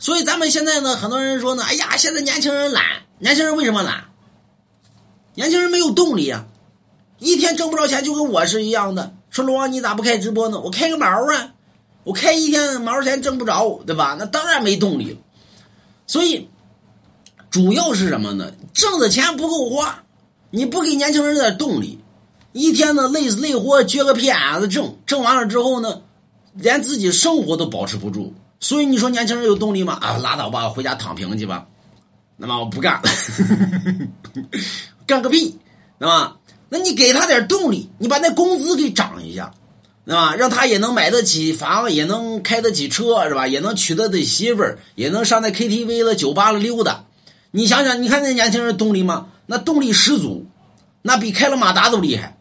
所以咱们现在呢，很多人说呢，哎呀，现在年轻人懒，年轻人为什么懒？年轻人没有动力啊，一天挣不着钱，就跟我是一样的。说龙王，你咋不开直播呢？我开个毛啊！我开一天毛钱挣不着，对吧？那当然没动力了。所以，主要是什么呢？挣的钱不够花，你不给年轻人点动力，一天呢累死累活撅个屁眼子挣，挣完了之后呢，连自己生活都保持不住。所以你说年轻人有动力吗？啊，拉倒吧，回家躺平去吧。那么我不干了，干个屁，对吧？那你给他点动力，你把那工资给涨一下，对吧？让他也能买得起房，也能开得起车，是吧？也能娶得起媳妇儿，也能上那 KTV 了、酒吧了溜达。你想想，你看那年轻人动力吗？那动力十足，那比开了马达都厉害。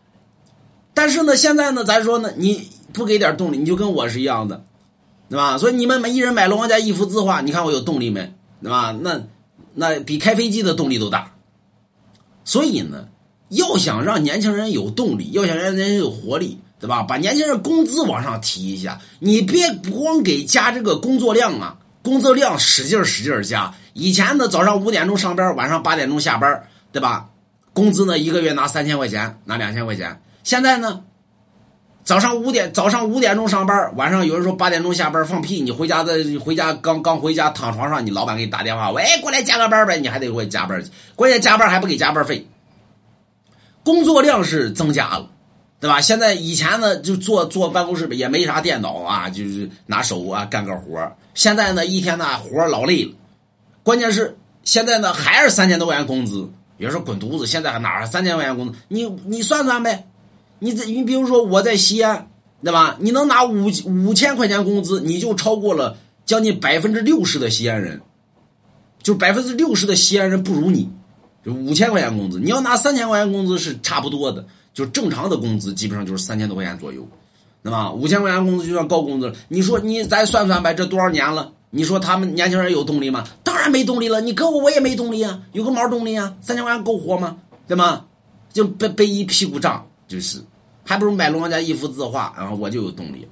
但是呢，现在呢，咱说呢，你不给点动力，你就跟我是一样的，对吧？所以你们每一人买龙王家一幅字画，你看我有动力没？对吧？那那比开飞机的动力都大。所以呢。要想让年轻人有动力，要想让年轻人有活力，对吧？把年轻人工资往上提一下，你别光给加这个工作量啊，工作量使劲使劲加。以前呢，早上五点钟上班，晚上八点钟下班，对吧？工资呢，一个月拿三千块钱，拿两千块钱。现在呢，早上五点早上五点钟上班，晚上有人说八点钟下班，放屁！你回家的回家刚刚回家躺床上，你老板给你打电话，喂，过来加个班呗，你还得给我加班去，关键加班还不给加班费。工作量是增加了，对吧？现在以前呢，就坐坐办公室也没啥电脑啊，就是拿手啊干个活现在呢，一天呢活老累了，关键是现在呢还是三千多块钱工资。有人说滚犊子，现在哪三千块钱工资？你你算算呗，你这你比如说我在西安，对吧？你能拿五五千块钱工资，你就超过了将近百分之六十的西安人，就百分之六十的西安人不如你。就五千块钱工资，你要拿三千块钱工资是差不多的，就正常的工资基本上就是三千多块钱左右，那么五千块钱工资就算高工资了。你说你咱算算呗，这多少年了？你说他们年轻人有动力吗？当然没动力了。你搁我我也没动力啊，有个毛动力啊？三千块钱够活吗？对吗？就背背一屁股账，就是，还不如买龙王家一幅字画，然后我就有动力。